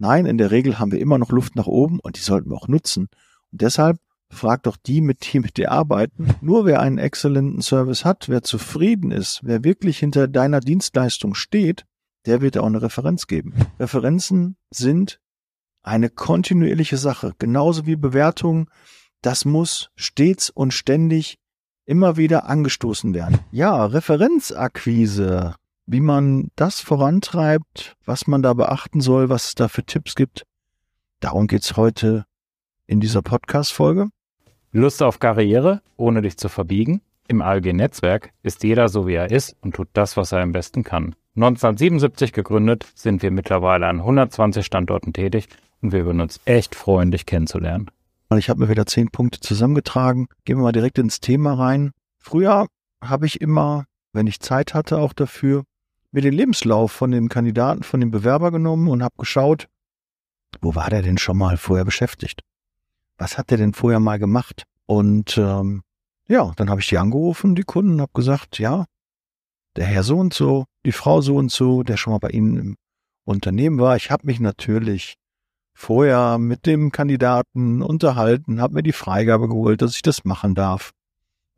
Nein, in der Regel haben wir immer noch Luft nach oben und die sollten wir auch nutzen. Und deshalb frag doch die, mit die mit dir arbeiten. Nur wer einen exzellenten Service hat, wer zufrieden ist, wer wirklich hinter deiner Dienstleistung steht, der wird auch eine Referenz geben. Referenzen sind eine kontinuierliche Sache, genauso wie Bewertungen. Das muss stets und ständig immer wieder angestoßen werden. Ja, Referenzakquise, wie man das vorantreibt, was man da beachten soll, was es da für Tipps gibt. Darum geht's heute in dieser Podcast-Folge. Lust auf Karriere, ohne dich zu verbiegen? Im ALG-Netzwerk ist jeder so, wie er ist und tut das, was er am besten kann. 1977 gegründet, sind wir mittlerweile an 120 Standorten tätig und wir würden uns echt freuen, dich kennenzulernen. Ich habe mir wieder zehn Punkte zusammengetragen. Gehen wir mal direkt ins Thema rein. Früher habe ich immer, wenn ich Zeit hatte auch dafür, mir den Lebenslauf von dem Kandidaten, von dem Bewerber genommen und habe geschaut, wo war der denn schon mal vorher beschäftigt? Was hat der denn vorher mal gemacht? Und ähm, ja, dann habe ich die angerufen, die Kunden, habe gesagt, ja, der Herr so und so, die Frau so und so, der schon mal bei Ihnen im Unternehmen war. Ich habe mich natürlich vorher mit dem Kandidaten unterhalten, habe mir die Freigabe geholt, dass ich das machen darf.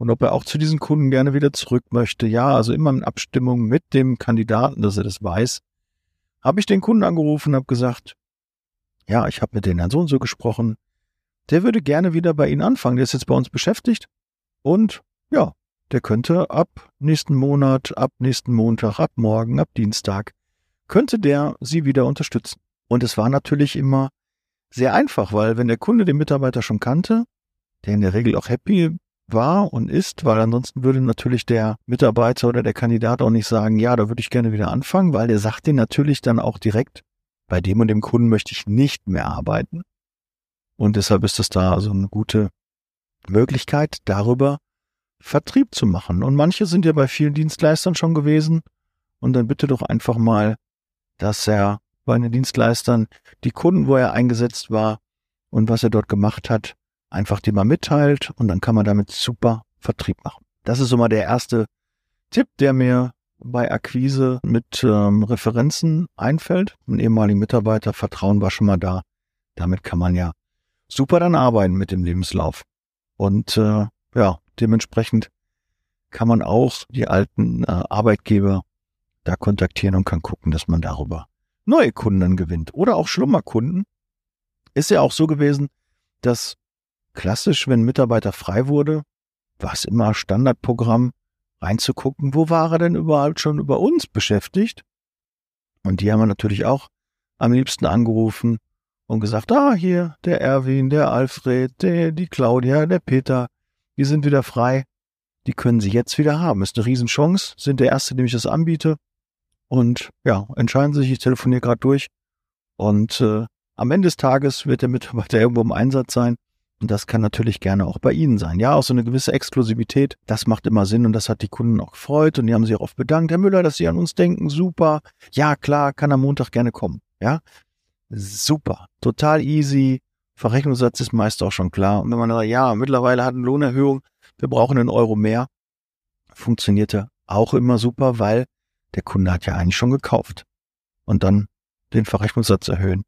Und ob er auch zu diesen Kunden gerne wieder zurück möchte. Ja, also immer in Abstimmung mit dem Kandidaten, dass er das weiß. Habe ich den Kunden angerufen, habe gesagt, ja, ich habe mit den Herrn so und so gesprochen. Der würde gerne wieder bei Ihnen anfangen. Der ist jetzt bei uns beschäftigt. Und ja, der könnte ab nächsten Monat, ab nächsten Montag, ab morgen, ab Dienstag, könnte der Sie wieder unterstützen. Und es war natürlich immer sehr einfach, weil wenn der Kunde den Mitarbeiter schon kannte, der in der Regel auch happy war und ist, weil ansonsten würde natürlich der Mitarbeiter oder der Kandidat auch nicht sagen, ja, da würde ich gerne wieder anfangen, weil der sagt den natürlich dann auch direkt, bei dem und dem Kunden möchte ich nicht mehr arbeiten. Und deshalb ist es da also eine gute Möglichkeit, darüber Vertrieb zu machen. Und manche sind ja bei vielen Dienstleistern schon gewesen. Und dann bitte doch einfach mal, dass er bei den Dienstleistern die Kunden, wo er eingesetzt war und was er dort gemacht hat, einfach die mal mitteilt und dann kann man damit super Vertrieb machen. Das ist so mal der erste Tipp, der mir bei Akquise mit ähm, Referenzen einfällt. Ein ehemaliger Mitarbeiter, Vertrauen war schon mal da. Damit kann man ja super dann arbeiten mit dem Lebenslauf. Und äh, ja, dementsprechend kann man auch die alten äh, Arbeitgeber da kontaktieren und kann gucken, dass man darüber neue Kunden gewinnt oder auch Schlummerkunden. Ist ja auch so gewesen, dass klassisch, wenn ein Mitarbeiter frei wurde, war es immer Standardprogramm, reinzugucken, wo war er denn überhaupt schon über uns beschäftigt? Und die haben wir natürlich auch am liebsten angerufen und gesagt, ah, hier, der Erwin, der Alfred, der, die Claudia, der Peter, die sind wieder frei. Die können sie jetzt wieder haben. Ist eine Riesenchance, sind der Erste, dem ich das anbiete. Und ja, entscheiden sich, ich telefoniere gerade durch. Und äh, am Ende des Tages wird der Mitarbeiter irgendwo im Einsatz sein. Und das kann natürlich gerne auch bei Ihnen sein. Ja, auch so eine gewisse Exklusivität, das macht immer Sinn und das hat die Kunden auch gefreut und die haben sich auch oft bedankt. Herr Müller, dass Sie an uns denken, super. Ja, klar, kann am Montag gerne kommen. Ja, super, total easy. Verrechnungssatz ist meist auch schon klar. Und wenn man sagt, ja, mittlerweile hat eine Lohnerhöhung, wir brauchen einen Euro mehr, funktionierte auch immer super, weil der Kunde hat ja eigentlich schon gekauft. Und dann den Verrechnungssatz erhöhen.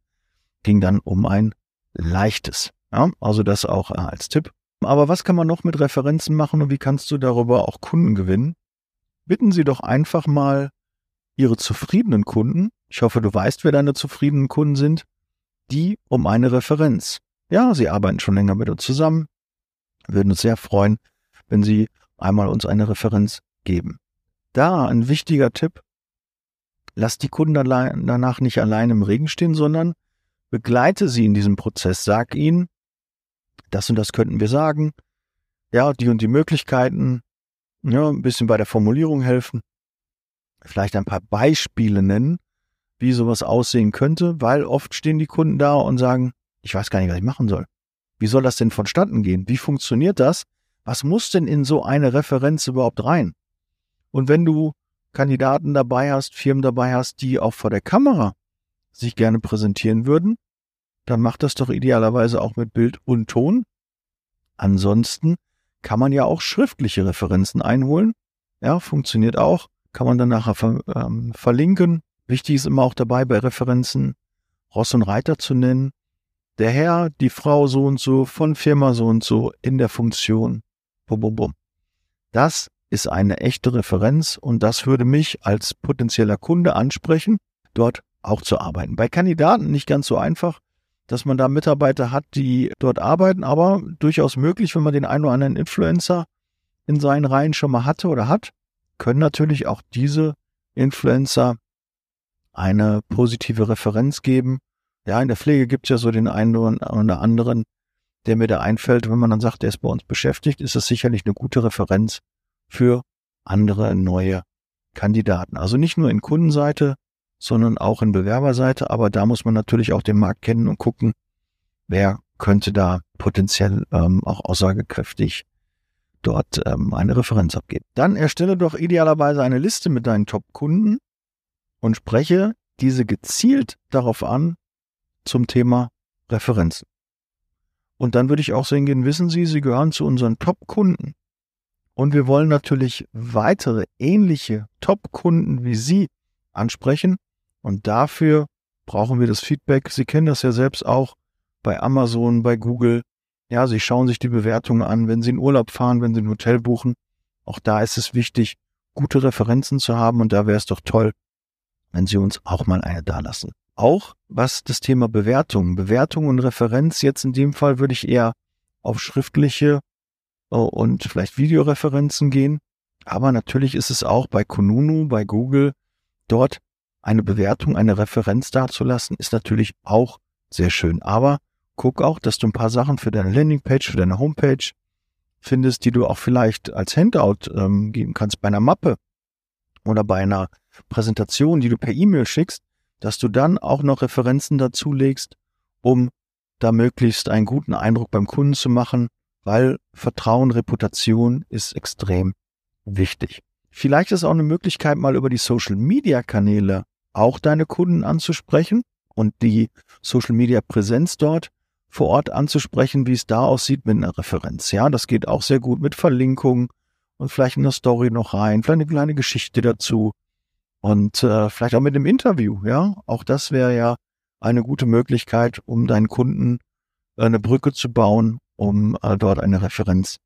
Ging dann um ein leichtes. Ja, also das auch äh, als Tipp. Aber was kann man noch mit Referenzen machen und wie kannst du darüber auch Kunden gewinnen? Bitten Sie doch einfach mal Ihre zufriedenen Kunden, ich hoffe, du weißt, wer deine zufriedenen Kunden sind, die um eine Referenz. Ja, sie arbeiten schon länger mit uns zusammen, würden uns sehr freuen, wenn Sie einmal uns eine Referenz geben da ein wichtiger Tipp. Lass die Kunden danach nicht allein im Regen stehen, sondern begleite sie in diesem Prozess. Sag ihnen, das und das könnten wir sagen. Ja, die und die Möglichkeiten. Ja, ein bisschen bei der Formulierung helfen. Vielleicht ein paar Beispiele nennen, wie sowas aussehen könnte, weil oft stehen die Kunden da und sagen, ich weiß gar nicht, was ich machen soll. Wie soll das denn vonstatten gehen? Wie funktioniert das? Was muss denn in so eine Referenz überhaupt rein? Und wenn du Kandidaten dabei hast, Firmen dabei hast, die auch vor der Kamera sich gerne präsentieren würden, dann macht das doch idealerweise auch mit Bild und Ton. Ansonsten kann man ja auch schriftliche Referenzen einholen. Ja, funktioniert auch. Kann man dann nachher ver ähm, verlinken. Wichtig ist immer auch dabei bei Referenzen Ross und Reiter zu nennen. Der Herr, die Frau so und so, von Firma so und so, in der Funktion. Bum, bum, bum. Das ist eine echte Referenz und das würde mich als potenzieller Kunde ansprechen, dort auch zu arbeiten. Bei Kandidaten nicht ganz so einfach, dass man da Mitarbeiter hat, die dort arbeiten, aber durchaus möglich, wenn man den einen oder anderen Influencer in seinen Reihen schon mal hatte oder hat, können natürlich auch diese Influencer eine positive Referenz geben. Ja, in der Pflege gibt es ja so den einen oder anderen, der mir da einfällt, wenn man dann sagt, der ist bei uns beschäftigt, ist das sicherlich eine gute Referenz für andere neue Kandidaten. Also nicht nur in Kundenseite, sondern auch in Bewerberseite. Aber da muss man natürlich auch den Markt kennen und gucken, wer könnte da potenziell ähm, auch aussagekräftig dort ähm, eine Referenz abgeben. Dann erstelle doch idealerweise eine Liste mit deinen Top-Kunden und spreche diese gezielt darauf an zum Thema Referenzen. Und dann würde ich auch sehen gehen, wissen Sie, Sie gehören zu unseren Top-Kunden. Und wir wollen natürlich weitere ähnliche Top-Kunden wie Sie ansprechen. Und dafür brauchen wir das Feedback. Sie kennen das ja selbst auch bei Amazon, bei Google. Ja, Sie schauen sich die Bewertungen an, wenn Sie in Urlaub fahren, wenn Sie ein Hotel buchen. Auch da ist es wichtig, gute Referenzen zu haben. Und da wäre es doch toll, wenn Sie uns auch mal eine dalassen. Auch was das Thema Bewertung, Bewertung und Referenz jetzt in dem Fall würde ich eher auf schriftliche äh, und vielleicht Videoreferenzen gehen. Aber natürlich ist es auch bei Kununu, bei Google, dort eine Bewertung, eine Referenz dazulassen, ist natürlich auch sehr schön. Aber guck auch, dass du ein paar Sachen für deine Landingpage, für deine Homepage findest, die du auch vielleicht als Handout ähm, geben kannst bei einer Mappe oder bei einer Präsentation, die du per E-Mail schickst, dass du dann auch noch Referenzen dazu legst, um da möglichst einen guten Eindruck beim Kunden zu machen, weil Vertrauen, Reputation ist extrem wichtig. Vielleicht ist auch eine Möglichkeit, mal über die Social-Media-Kanäle auch deine Kunden anzusprechen und die Social-Media-Präsenz dort vor Ort anzusprechen, wie es da aussieht mit einer Referenz. Ja, das geht auch sehr gut mit Verlinkungen und vielleicht eine Story noch rein, vielleicht eine kleine Geschichte dazu und äh, vielleicht auch mit einem Interview. Ja, auch das wäre ja eine gute Möglichkeit, um deinen Kunden äh, eine Brücke zu bauen um äh, dort eine Referenz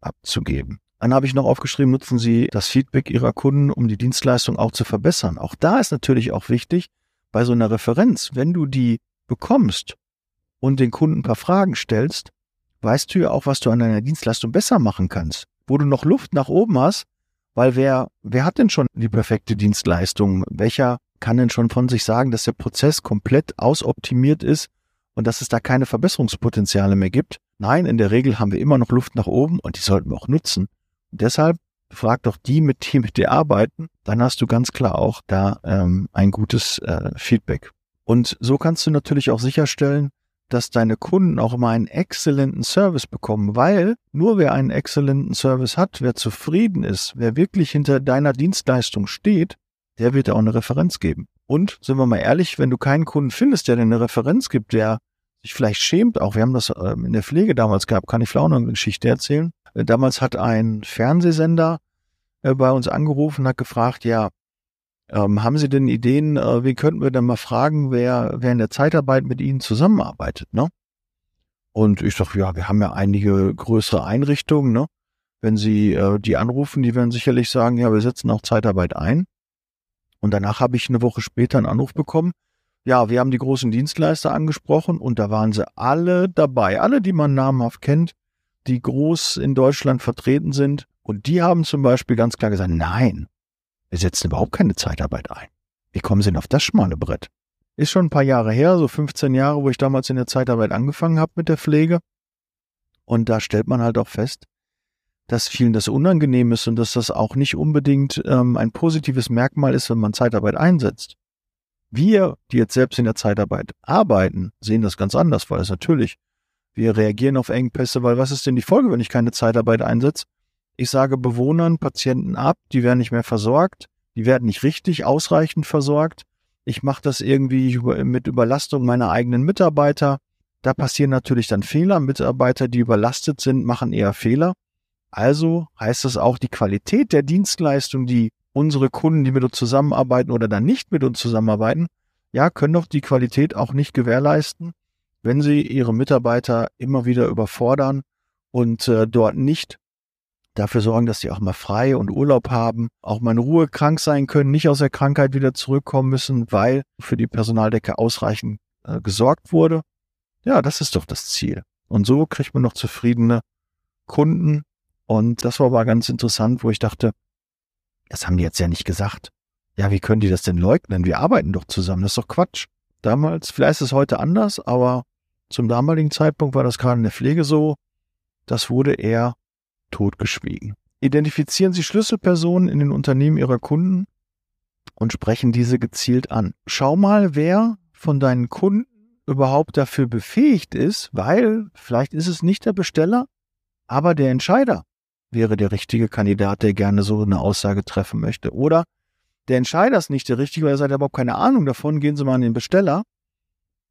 abzugeben. Dann habe ich noch aufgeschrieben, nutzen Sie das Feedback Ihrer Kunden, um die Dienstleistung auch zu verbessern. Auch da ist natürlich auch wichtig, bei so einer Referenz, wenn du die bekommst und den Kunden ein paar Fragen stellst, weißt du ja auch, was du an deiner Dienstleistung besser machen kannst. Wo du noch Luft nach oben hast, weil wer, wer hat denn schon die perfekte Dienstleistung? Welcher kann denn schon von sich sagen, dass der Prozess komplett ausoptimiert ist und dass es da keine Verbesserungspotenziale mehr gibt? Nein, in der Regel haben wir immer noch Luft nach oben und die sollten wir auch nutzen. Deshalb frag doch die, mit die mit dir arbeiten, dann hast du ganz klar auch da ähm, ein gutes äh, Feedback. Und so kannst du natürlich auch sicherstellen, dass deine Kunden auch immer einen exzellenten Service bekommen, weil nur wer einen exzellenten Service hat, wer zufrieden ist, wer wirklich hinter deiner Dienstleistung steht, der wird auch eine Referenz geben. Und sind wir mal ehrlich, wenn du keinen Kunden findest, der dir eine Referenz gibt, der sich vielleicht schämt, auch wir haben das ähm, in der Pflege damals gehabt, kann ich vielleicht auch noch eine Geschichte erzählen. Äh, damals hat ein Fernsehsender äh, bei uns angerufen hat gefragt, ja, ähm, haben Sie denn Ideen, äh, wie könnten wir denn mal fragen, wer, wer in der Zeitarbeit mit Ihnen zusammenarbeitet, ne? Und ich sag, ja, wir haben ja einige größere Einrichtungen, ne? Wenn Sie die anrufen, die werden sicherlich sagen, ja, wir setzen auch Zeitarbeit ein. Und danach habe ich eine Woche später einen Anruf bekommen, ja, wir haben die großen Dienstleister angesprochen und da waren sie alle dabei, alle, die man namhaft kennt, die groß in Deutschland vertreten sind. Und die haben zum Beispiel ganz klar gesagt, nein, wir setzen überhaupt keine Zeitarbeit ein. Wie kommen sie denn auf das schmale Brett? Ist schon ein paar Jahre her, so 15 Jahre, wo ich damals in der Zeitarbeit angefangen habe mit der Pflege. Und da stellt man halt auch fest, dass vielen das unangenehm ist und dass das auch nicht unbedingt ähm, ein positives Merkmal ist, wenn man Zeitarbeit einsetzt. Wir, die jetzt selbst in der Zeitarbeit arbeiten, sehen das ganz anders, weil es natürlich, wir reagieren auf Engpässe, weil was ist denn die Folge, wenn ich keine Zeitarbeit einsetze? Ich sage Bewohnern, Patienten ab, die werden nicht mehr versorgt, die werden nicht richtig ausreichend versorgt. Ich mache das irgendwie mit Überlastung meiner eigenen Mitarbeiter. Da passieren natürlich dann Fehler. Mitarbeiter, die überlastet sind, machen eher Fehler. Also heißt das auch, die Qualität der Dienstleistung, die unsere Kunden, die mit uns zusammenarbeiten oder dann nicht mit uns zusammenarbeiten, ja, können doch die Qualität auch nicht gewährleisten, wenn sie ihre Mitarbeiter immer wieder überfordern und äh, dort nicht dafür sorgen, dass sie auch mal frei und Urlaub haben, auch mal in Ruhe krank sein können, nicht aus der Krankheit wieder zurückkommen müssen, weil für die Personaldecke ausreichend äh, gesorgt wurde. Ja, das ist doch das Ziel. Und so kriegt man noch zufriedene Kunden. Und das war aber ganz interessant, wo ich dachte, das haben die jetzt ja nicht gesagt. Ja, wie können die das denn leugnen? Wir arbeiten doch zusammen. Das ist doch Quatsch. Damals, vielleicht ist es heute anders, aber zum damaligen Zeitpunkt war das gerade in der Pflege so. Das wurde eher totgeschwiegen. Identifizieren Sie Schlüsselpersonen in den Unternehmen Ihrer Kunden und sprechen diese gezielt an. Schau mal, wer von deinen Kunden überhaupt dafür befähigt ist, weil vielleicht ist es nicht der Besteller, aber der Entscheider wäre der richtige Kandidat, der gerne so eine Aussage treffen möchte. Oder der Entscheider ist nicht der richtige, weil er hat überhaupt keine Ahnung davon, gehen Sie mal an den Besteller.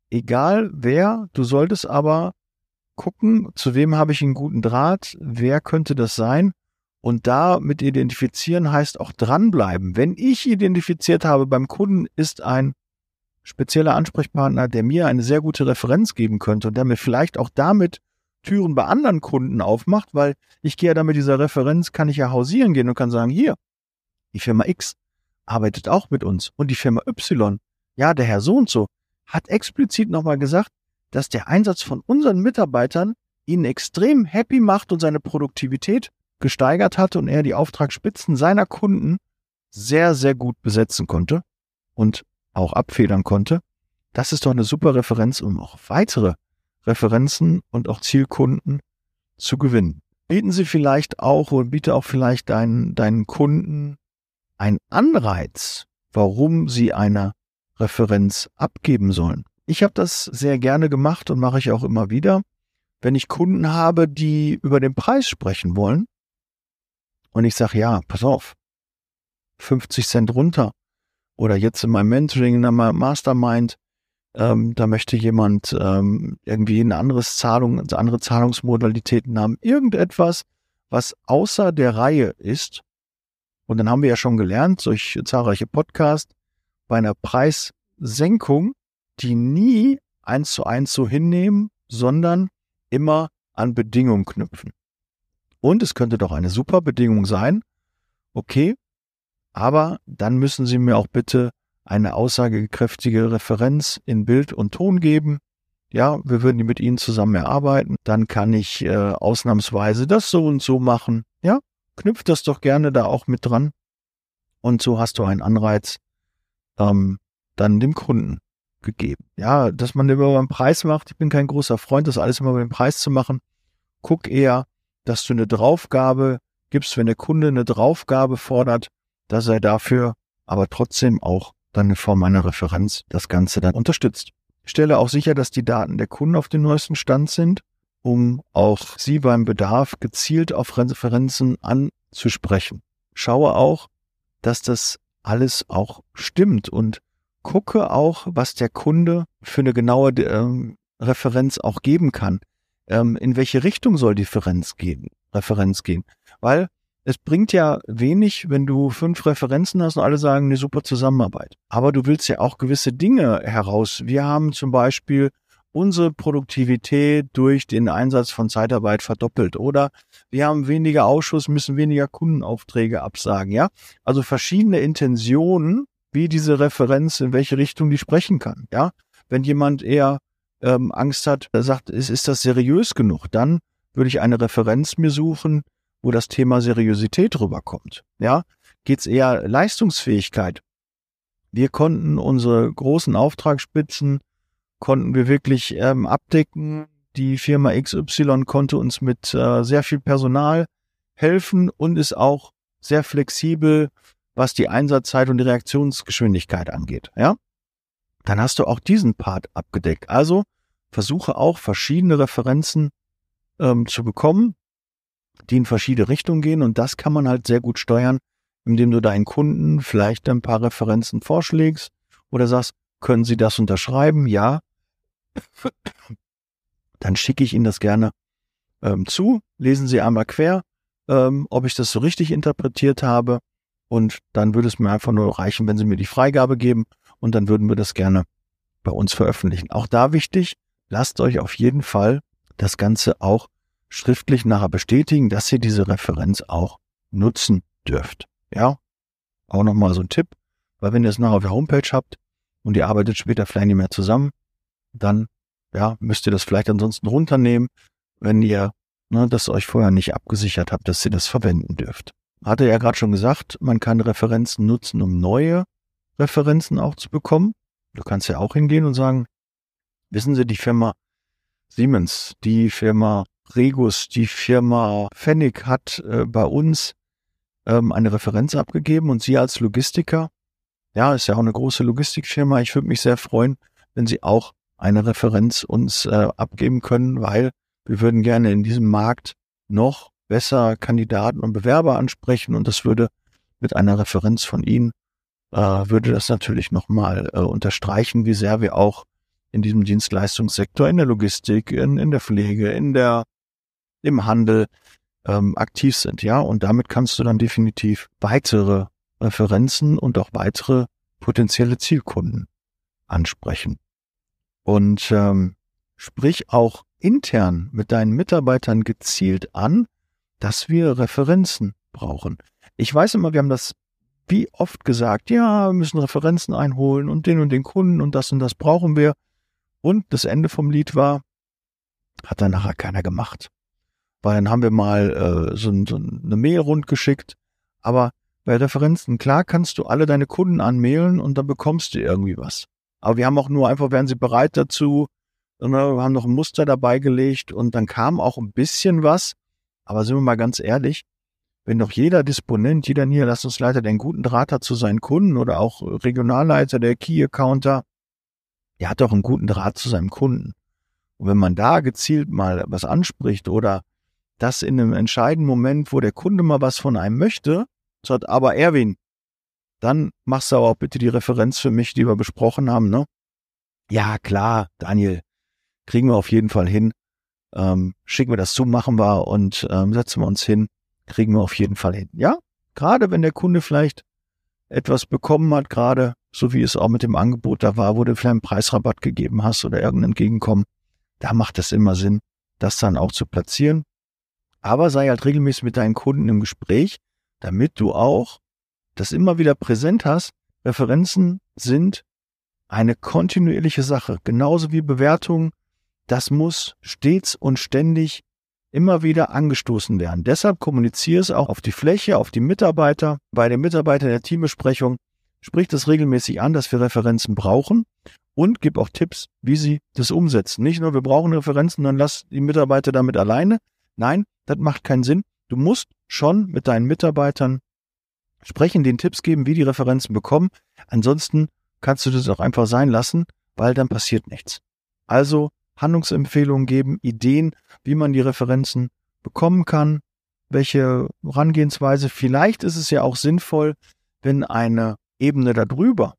Egal wer, du solltest aber gucken, zu wem habe ich einen guten Draht, wer könnte das sein und da mit identifizieren heißt auch dranbleiben. Wenn ich identifiziert habe beim Kunden ist ein spezieller Ansprechpartner, der mir eine sehr gute Referenz geben könnte und der mir vielleicht auch damit Türen bei anderen Kunden aufmacht, weil ich gehe ja dann mit dieser Referenz, kann ich ja hausieren gehen und kann sagen, hier, die Firma X arbeitet auch mit uns und die Firma Y, ja, der Herr so und so, hat explizit nochmal gesagt, dass der Einsatz von unseren Mitarbeitern ihn extrem happy macht und seine Produktivität gesteigert hat und er die Auftragsspitzen seiner Kunden sehr, sehr gut besetzen konnte und auch abfedern konnte. Das ist doch eine super Referenz, um auch weitere Referenzen und auch Zielkunden zu gewinnen. Bieten Sie vielleicht auch oder biete auch vielleicht deinen, deinen Kunden einen Anreiz, warum sie eine Referenz abgeben sollen. Ich habe das sehr gerne gemacht und mache ich auch immer wieder, wenn ich Kunden habe, die über den Preis sprechen wollen. Und ich sage, ja, pass auf, 50 Cent runter. Oder jetzt in meinem Mentoring, in meinem Mastermind, ähm, da möchte jemand ähm, irgendwie ein anderes Zahlung, andere Zahlungsmodalitäten haben. Irgendetwas, was außer der Reihe ist. Und dann haben wir ja schon gelernt, durch zahlreiche Podcasts, bei einer Preissenkung, die nie eins zu eins so hinnehmen, sondern immer an Bedingungen knüpfen. Und es könnte doch eine super Bedingung sein. Okay, aber dann müssen Sie mir auch bitte eine aussagekräftige Referenz in Bild und Ton geben. Ja, wir würden mit Ihnen zusammen erarbeiten. Dann kann ich äh, ausnahmsweise das so und so machen. Ja, knüpft das doch gerne da auch mit dran. Und so hast du einen Anreiz, ähm, dann dem Kunden gegeben. Ja, dass man über den Preis macht. Ich bin kein großer Freund, das alles immer den Preis zu machen. Guck eher, dass du eine Draufgabe gibst, wenn der Kunde eine Draufgabe fordert, dass er dafür aber trotzdem auch dann in Form einer Referenz das Ganze dann unterstützt. Stelle auch sicher, dass die Daten der Kunden auf dem neuesten Stand sind, um auch sie beim Bedarf gezielt auf Referenzen anzusprechen. Schaue auch, dass das alles auch stimmt und gucke auch, was der Kunde für eine genaue ähm, Referenz auch geben kann. Ähm, in welche Richtung soll die Referenz gehen? Referenz gehen? Weil es bringt ja wenig, wenn du fünf Referenzen hast und alle sagen, eine super Zusammenarbeit. Aber du willst ja auch gewisse Dinge heraus. Wir haben zum Beispiel unsere Produktivität durch den Einsatz von Zeitarbeit verdoppelt oder wir haben weniger Ausschuss, müssen weniger Kundenaufträge absagen, ja? Also verschiedene Intentionen, wie diese Referenz, in welche Richtung die sprechen kann, ja? Wenn jemand eher ähm, Angst hat, sagt, ist, ist das seriös genug, dann würde ich eine Referenz mir suchen, wo das Thema Seriosität rüberkommt. Ja, geht's eher Leistungsfähigkeit. Wir konnten unsere großen Auftragsspitzen konnten wir wirklich ähm, abdecken. Die Firma XY konnte uns mit äh, sehr viel Personal helfen und ist auch sehr flexibel, was die Einsatzzeit und die Reaktionsgeschwindigkeit angeht. Ja, dann hast du auch diesen Part abgedeckt. Also versuche auch verschiedene Referenzen ähm, zu bekommen, die in verschiedene Richtungen gehen. Und das kann man halt sehr gut steuern, indem du deinen Kunden vielleicht ein paar Referenzen vorschlägst oder sagst, können Sie das unterschreiben? Ja. Dann schicke ich Ihnen das gerne ähm, zu. Lesen Sie einmal quer, ähm, ob ich das so richtig interpretiert habe. Und dann würde es mir einfach nur reichen, wenn Sie mir die Freigabe geben. Und dann würden wir das gerne bei uns veröffentlichen. Auch da wichtig, lasst euch auf jeden Fall das Ganze auch schriftlich nachher bestätigen, dass ihr diese Referenz auch nutzen dürft. Ja, auch nochmal so ein Tipp, weil wenn ihr es nachher auf der Homepage habt und ihr arbeitet später vielleicht nicht mehr zusammen, dann ja, müsst ihr das vielleicht ansonsten runternehmen, wenn ihr ne, das euch vorher nicht abgesichert habt, dass ihr das verwenden dürft. Hatte ja gerade schon gesagt, man kann Referenzen nutzen, um neue Referenzen auch zu bekommen. Du kannst ja auch hingehen und sagen, wissen Sie, die Firma Siemens, die Firma Regus, die Firma Pfennig hat äh, bei uns ähm, eine Referenz abgegeben und Sie als Logistiker, ja, ist ja auch eine große Logistikfirma, ich würde mich sehr freuen, wenn Sie auch eine Referenz uns äh, abgeben können, weil wir würden gerne in diesem Markt noch besser Kandidaten und Bewerber ansprechen und das würde mit einer Referenz von Ihnen, äh, würde das natürlich nochmal äh, unterstreichen, wie sehr wir auch in diesem Dienstleistungssektor, in der Logistik, in, in der Pflege, in der, im Handel ähm, aktiv sind, ja. Und damit kannst du dann definitiv weitere Referenzen und auch weitere potenzielle Zielkunden ansprechen. Und ähm, sprich auch intern mit deinen Mitarbeitern gezielt an, dass wir Referenzen brauchen. Ich weiß immer, wir haben das wie oft gesagt, ja, wir müssen Referenzen einholen und den und den Kunden und das und das brauchen wir. Und das Ende vom Lied war, hat dann nachher keiner gemacht. Weil dann haben wir mal äh, so, so eine Mail rundgeschickt. Aber bei Referenzen, klar kannst du alle deine Kunden anmailen und dann bekommst du irgendwie was. Aber wir haben auch nur einfach, wären sie bereit dazu, ne, wir haben noch ein Muster dabei gelegt und dann kam auch ein bisschen was. Aber sind wir mal ganz ehrlich, wenn doch jeder Disponent, jeder Niederlassungsleiter, der einen guten Draht hat zu seinen Kunden oder auch Regionalleiter, der Key-Accounter, der hat doch einen guten Draht zu seinem Kunden. Und wenn man da gezielt mal was anspricht oder das in einem entscheidenden Moment, wo der Kunde mal was von einem möchte, sagt, aber Erwin, dann machst du aber auch bitte die Referenz für mich, die wir besprochen haben, ne? Ja, klar, Daniel, kriegen wir auf jeden Fall hin. Ähm, schicken wir das zu, machen wir und ähm, setzen wir uns hin, kriegen wir auf jeden Fall hin. Ja, gerade wenn der Kunde vielleicht etwas bekommen hat, gerade so wie es auch mit dem Angebot da war, wo du vielleicht einen Preisrabatt gegeben hast oder irgendein Entgegenkommen, da macht es immer Sinn, das dann auch zu platzieren. Aber sei halt regelmäßig mit deinen Kunden im Gespräch, damit du auch das immer wieder präsent hast. Referenzen sind eine kontinuierliche Sache, genauso wie Bewertungen. Das muss stets und ständig immer wieder angestoßen werden. Deshalb kommuniziere es auch auf die Fläche, auf die Mitarbeiter, bei den Mitarbeitern der Teambesprechung. Sprich das regelmäßig an, dass wir Referenzen brauchen und gib auch Tipps, wie sie das umsetzen. Nicht nur, wir brauchen Referenzen, dann lass die Mitarbeiter damit alleine. Nein, das macht keinen Sinn. Du musst schon mit deinen Mitarbeitern sprechen, den Tipps geben, wie die Referenzen bekommen. Ansonsten kannst du das auch einfach sein lassen, weil dann passiert nichts. Also Handlungsempfehlungen geben, Ideen, wie man die Referenzen bekommen kann, welche Herangehensweise. Vielleicht ist es ja auch sinnvoll, wenn eine Ebene darüber,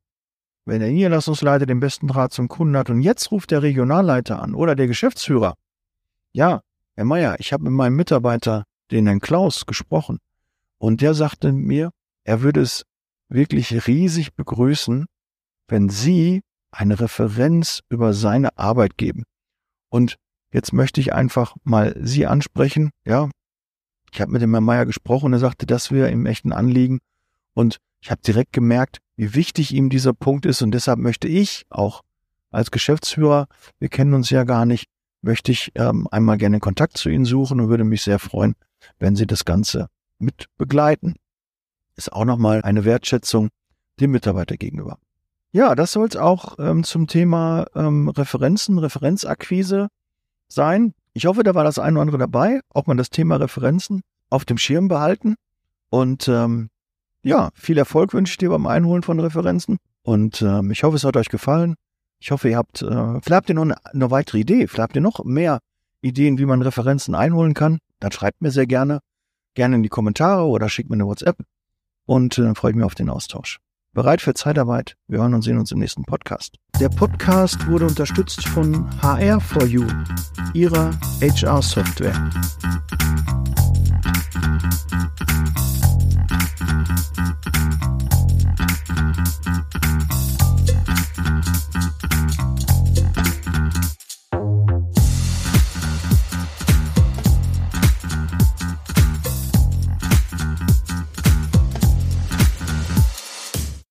wenn der Niederlassungsleiter den besten Draht zum Kunden hat und jetzt ruft der Regionalleiter an oder der Geschäftsführer. Ja, Herr Meier, ich habe mit meinem Mitarbeiter, den Herrn Klaus, gesprochen und der sagte mir, er würde es wirklich riesig begrüßen, wenn Sie eine Referenz über seine Arbeit geben. Und jetzt möchte ich einfach mal Sie ansprechen. Ja, ich habe mit dem Herrn Meier gesprochen er sagte, das wäre ihm echt ein Anliegen. Und ich habe direkt gemerkt, wie wichtig ihm dieser Punkt ist. Und deshalb möchte ich auch als Geschäftsführer, wir kennen uns ja gar nicht, möchte ich ähm, einmal gerne Kontakt zu Ihnen suchen und würde mich sehr freuen, wenn Sie das Ganze mit begleiten. Ist auch nochmal eine Wertschätzung dem Mitarbeiter gegenüber. Ja, das soll es auch ähm, zum Thema ähm, Referenzen, Referenzakquise sein. Ich hoffe, da war das eine oder andere dabei. Auch mal das Thema Referenzen auf dem Schirm behalten. Und ähm, ja, viel Erfolg wünsche ich dir beim Einholen von Referenzen. Und ähm, ich hoffe, es hat euch gefallen. Ich hoffe, ihr habt, äh, vielleicht habt ihr noch eine, eine weitere Idee, vielleicht habt ihr noch mehr Ideen, wie man Referenzen einholen kann. Dann schreibt mir sehr gerne, gerne in die Kommentare oder schickt mir eine WhatsApp und äh, dann freue ich mich auf den Austausch. Bereit für Zeitarbeit? Wir hören und sehen uns im nächsten Podcast. Der Podcast wurde unterstützt von HR4U, ihrer HR-Software. Thank you.